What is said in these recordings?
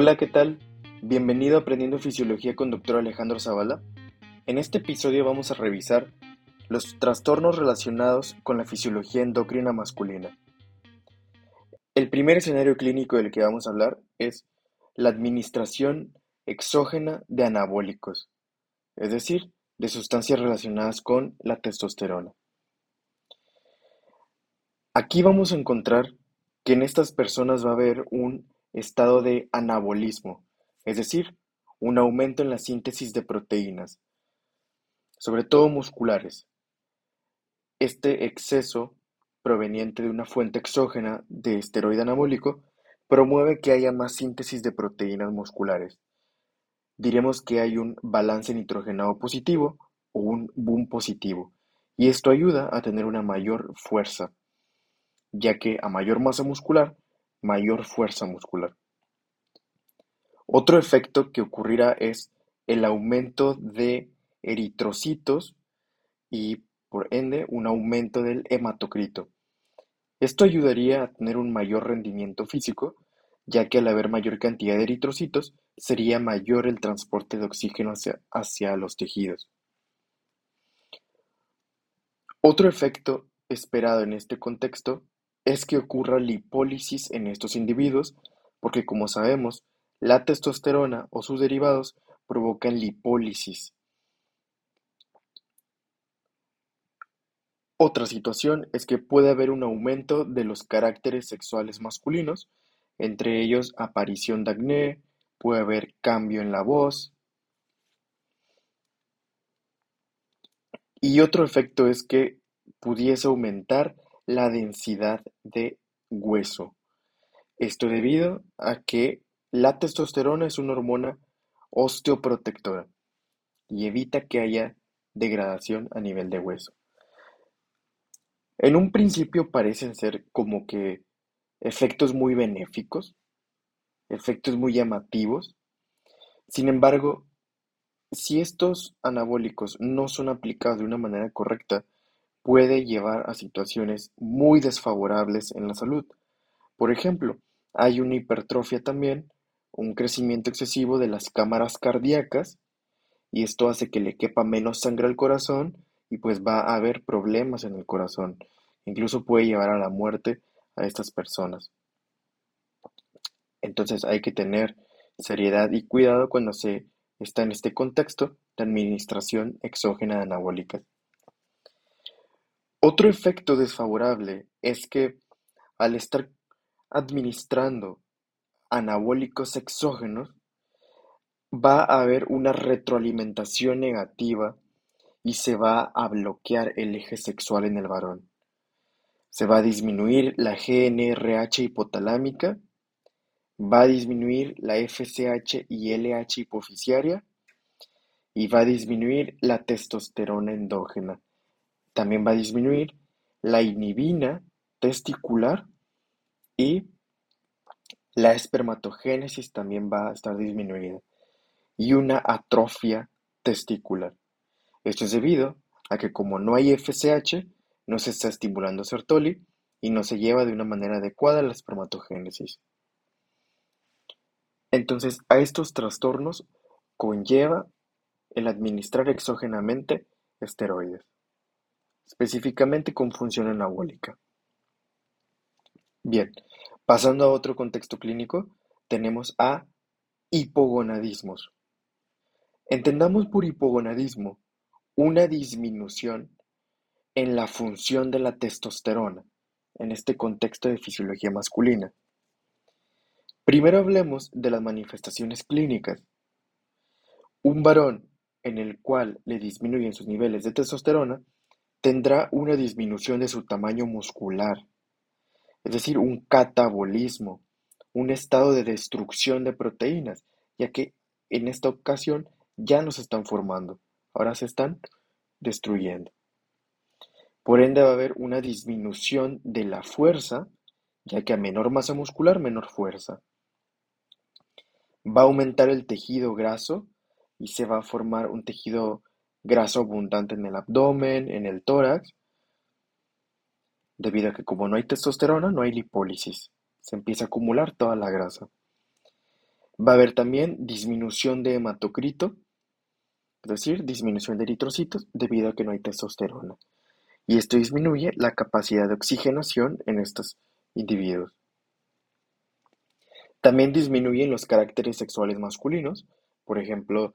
Hola, ¿qué tal? Bienvenido a Aprendiendo Fisiología con Dr. Alejandro Zavala. En este episodio vamos a revisar los trastornos relacionados con la fisiología endocrina masculina. El primer escenario clínico del que vamos a hablar es la administración exógena de anabólicos, es decir, de sustancias relacionadas con la testosterona. Aquí vamos a encontrar que en estas personas va a haber un estado de anabolismo, es decir, un aumento en la síntesis de proteínas, sobre todo musculares. Este exceso proveniente de una fuente exógena de esteroide anabólico promueve que haya más síntesis de proteínas musculares. Diremos que hay un balance nitrogenado positivo o un boom positivo, y esto ayuda a tener una mayor fuerza, ya que a mayor masa muscular, mayor fuerza muscular. Otro efecto que ocurrirá es el aumento de eritrocitos y por ende un aumento del hematocrito. Esto ayudaría a tener un mayor rendimiento físico, ya que al haber mayor cantidad de eritrocitos sería mayor el transporte de oxígeno hacia, los tejidos. Otro efecto esperado en este contexto es que ocurra lipólisis en estos individuos, porque como sabemos, la testosterona o sus derivados provocan lipólisis. Otra situación es que puede haber un aumento de los caracteres sexuales masculinos, entre ellos aparición de acné, puede haber cambio en la voz. Y otro efecto es que pudiese aumentar la densidad de hueso. Esto debido a que la testosterona es una hormona osteoprotectora y evita que haya degradación a nivel de hueso. En un principio parecen ser como que efectos muy benéficos, efectos muy llamativos. Sin embargo, si estos anabólicos no son aplicados de una manera correcta, puede llevar a situaciones muy desfavorables en la salud. Por ejemplo, hay una hipertrofia también un crecimiento excesivo de las cámaras cardíacas y esto hace que le quepa menos sangre al corazón y pues va a haber problemas en el corazón. Incluso puede llevar a la muerte a estas personas. Entonces hay que tener seriedad y cuidado cuando se está en este contexto de administración exógena de anabólicas. Otro efecto desfavorable es que al estar administrando anabólicos exógenos, va a haber una retroalimentación negativa y se va a bloquear el eje sexual en el varón. Se va a disminuir la GNRH hipotalámica, va a disminuir la FSH y LH hipoficiaria y va a disminuir la testosterona endógena. También va a disminuir la inhibina testicular y la espermatogénesis también va a estar disminuida y una atrofia testicular. Esto es debido a que como no hay FSH, no se está estimulando Sertoli y no se lleva de una manera adecuada la espermatogénesis. Entonces, a estos trastornos conlleva el administrar exógenamente esteroides, específicamente con función anabólica. Bien, Pasando a otro contexto clínico, tenemos a hipogonadismos. Entendamos por hipogonadismo una disminución en la función de la testosterona, en este contexto de fisiología masculina. Primero hablemos de las manifestaciones clínicas. Un varón en el cual le disminuyen sus niveles de testosterona tendrá una disminución de su tamaño muscular, es decir, un catabolismo, un estado de destrucción de proteínas, ya que en esta ocasión ya no se están formando, ahora se están destruyendo. Por ende va a haber una disminución de la fuerza, ya que a menor masa muscular, menor fuerza. Va a aumentar el tejido graso y se va a formar un tejido graso abundante en el abdomen, en el tórax, debido a que como no hay testosterona, no hay lipólisis, se empieza a acumular toda la grasa. Va a haber también disminución de hematocrito, es decir, disminución de eritrocitos debido a que no hay testosterona. Y esto disminuye la capacidad de oxigenación en estos individuos. También disminuyen los caracteres sexuales masculinos, por ejemplo,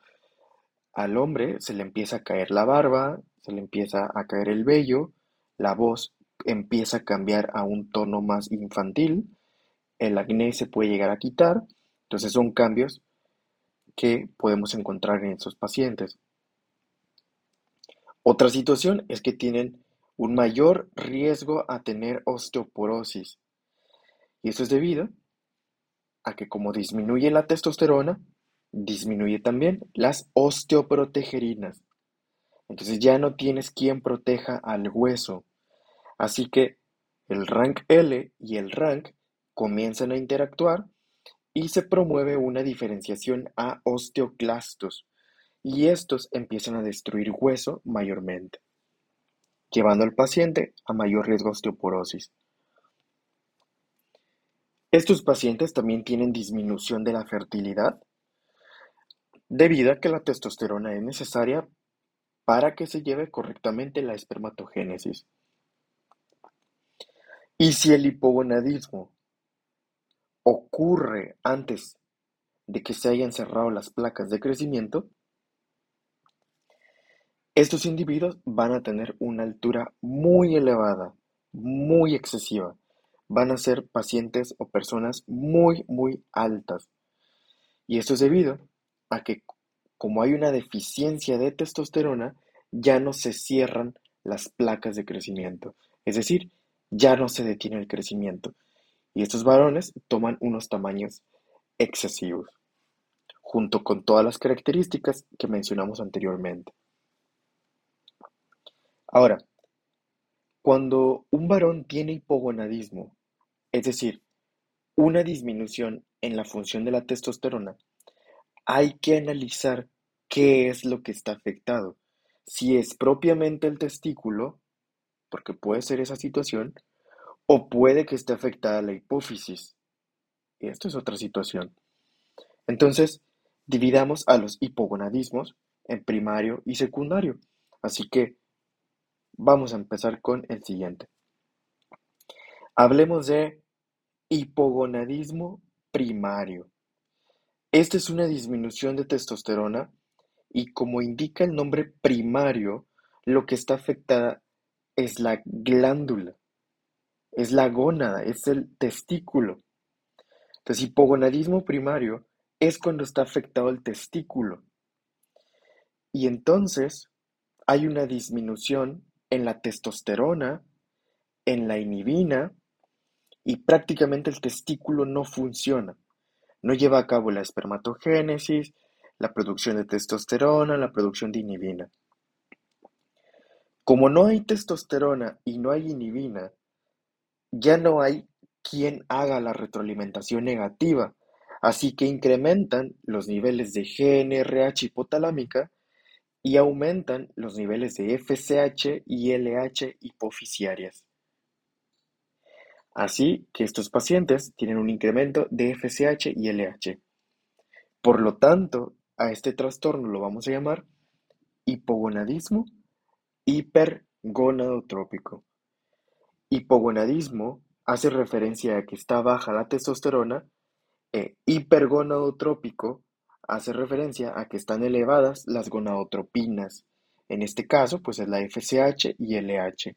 al hombre se le empieza a caer la barba, se le empieza a caer el vello, la voz empieza a cambiar a un tono más infantil, el acné se puede llegar a quitar, entonces son cambios que podemos encontrar en esos pacientes. Otra situación es que tienen un mayor riesgo a tener osteoporosis. Y eso es debido a que como disminuye la testosterona, disminuye también las osteoprotegerinas. Entonces ya no tienes quien proteja al hueso. Así que el rank L y el rank comienzan a interactuar y se promueve una diferenciación a osteoclastos y estos empiezan a destruir hueso mayormente, llevando al paciente a mayor riesgo de osteoporosis. Estos pacientes también tienen disminución de la fertilidad debido a que la testosterona es necesaria para que se lleve correctamente la espermatogénesis. Y si el hipogonadismo ocurre antes de que se hayan cerrado las placas de crecimiento, estos individuos van a tener una altura muy elevada, muy excesiva. Van a ser pacientes o personas muy, muy altas. Y esto es debido a que como hay una deficiencia de testosterona, ya no se cierran las placas de crecimiento. Es decir, ya no se detiene el crecimiento. Y estos varones toman unos tamaños excesivos, junto con todas las características que mencionamos anteriormente. Ahora, cuando un varón tiene hipogonadismo, es decir, una disminución en la función de la testosterona, hay que analizar qué es lo que está afectado. Si es propiamente el testículo, porque puede ser esa situación, o puede que esté afectada la hipófisis. Y esto es otra situación. Entonces, dividamos a los hipogonadismos en primario y secundario. Así que vamos a empezar con el siguiente. Hablemos de hipogonadismo primario. Esta es una disminución de testosterona y como indica el nombre primario, lo que está afectada es la glándula, es la gónada, es el testículo. Entonces, hipogonadismo primario es cuando está afectado el testículo. Y entonces hay una disminución en la testosterona, en la inhibina, y prácticamente el testículo no funciona. No lleva a cabo la espermatogénesis, la producción de testosterona, la producción de inhibina. Como no hay testosterona y no hay inhibina, ya no hay quien haga la retroalimentación negativa, así que incrementan los niveles de GNRH hipotalámica y aumentan los niveles de FSH y LH hipoficiarias. Así que estos pacientes tienen un incremento de FSH y LH. Por lo tanto, a este trastorno lo vamos a llamar hipogonadismo hipergonadotrópico. Hipogonadismo hace referencia a que está baja la testosterona e hipergonadotrópico hace referencia a que están elevadas las gonadotropinas. En este caso, pues es la FSH y LH.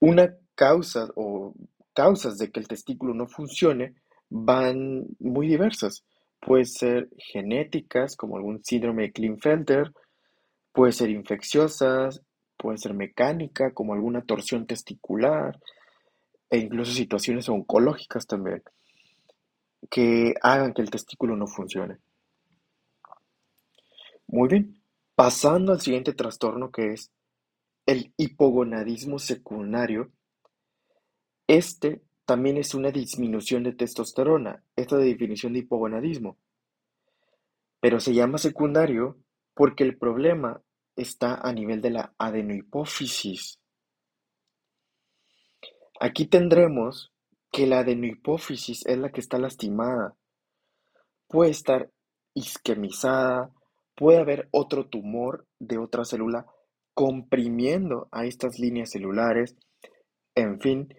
Una causa o causas de que el testículo no funcione van muy diversas. Puede ser genéticas, como algún síndrome de Klinefelter, puede ser infecciosas, puede ser mecánica, como alguna torsión testicular, e incluso situaciones oncológicas también, que hagan que el testículo no funcione. Muy bien, pasando al siguiente trastorno que es el hipogonadismo secundario, este también es una disminución de testosterona, esta de definición de hipogonadismo. Pero se llama secundario porque el problema está a nivel de la adenohipófisis. Aquí tendremos que la adenohipófisis es la que está lastimada. puede estar isquemizada, puede haber otro tumor de otra célula comprimiendo a estas líneas celulares, en fin,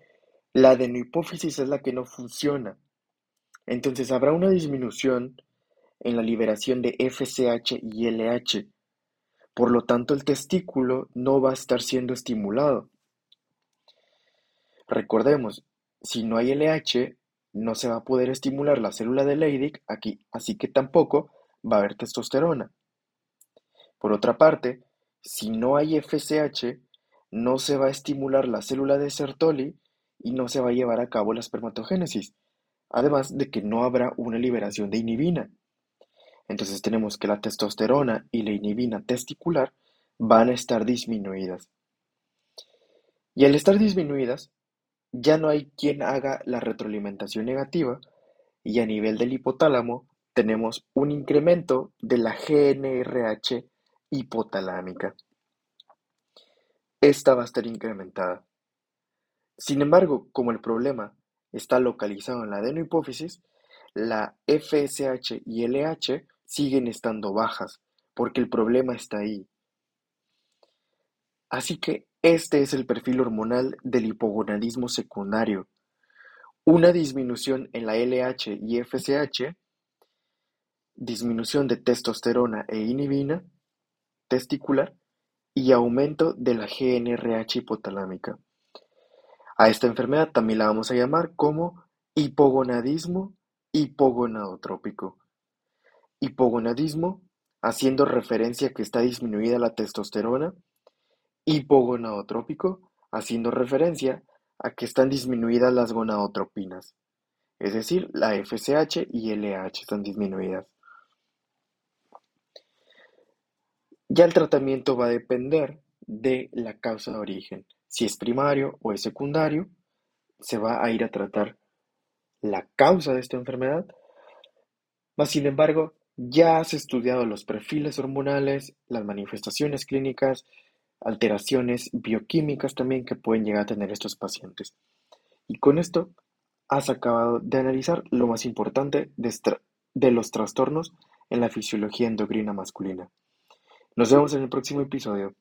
la adenohipófisis es la que no funciona. Entonces habrá una disminución en la liberación de FSH y LH. Por lo tanto, el testículo no va a estar siendo estimulado. Recordemos, si no hay LH, no se va a poder estimular la célula de Leydig aquí, así que tampoco va a haber testosterona. Por otra parte, si no hay FSH, no se va a estimular la célula de Sertoli y no se va a llevar a cabo la espermatogénesis, además de que no habrá una liberación de inhibina. Entonces tenemos que la testosterona y la inhibina testicular van a estar disminuidas. Y al estar disminuidas, ya no hay quien haga la retroalimentación negativa y a nivel del hipotálamo tenemos un incremento de la GNRH hipotalámica. Esta va a estar incrementada. Sin embargo, como el problema está localizado en la adenohipófisis, la FSH y LH siguen estando bajas, porque el problema está ahí. Así que este es el perfil hormonal del hipogonadismo secundario. Una disminución en la LH y FSH, disminución de testosterona e inhibina testicular y aumento de la GNRH hipotalámica. A esta enfermedad también la vamos a llamar como hipogonadismo hipogonadotrópico. Hipogonadismo, haciendo referencia a que está disminuida la testosterona. Hipogonadotrópico, haciendo referencia a que están disminuidas las gonadotropinas. Es decir, la FSH y LH están disminuidas. Ya el tratamiento va a depender de la causa de origen. Si es primario o es secundario, se va a ir a tratar la causa de esta enfermedad. Mas, sin embargo, ya has estudiado los perfiles hormonales, las manifestaciones clínicas, alteraciones bioquímicas también que pueden llegar a tener estos pacientes. Y con esto has acabado de analizar lo más importante de, los trastornos en la fisiología endocrina masculina. Nos vemos en el próximo episodio.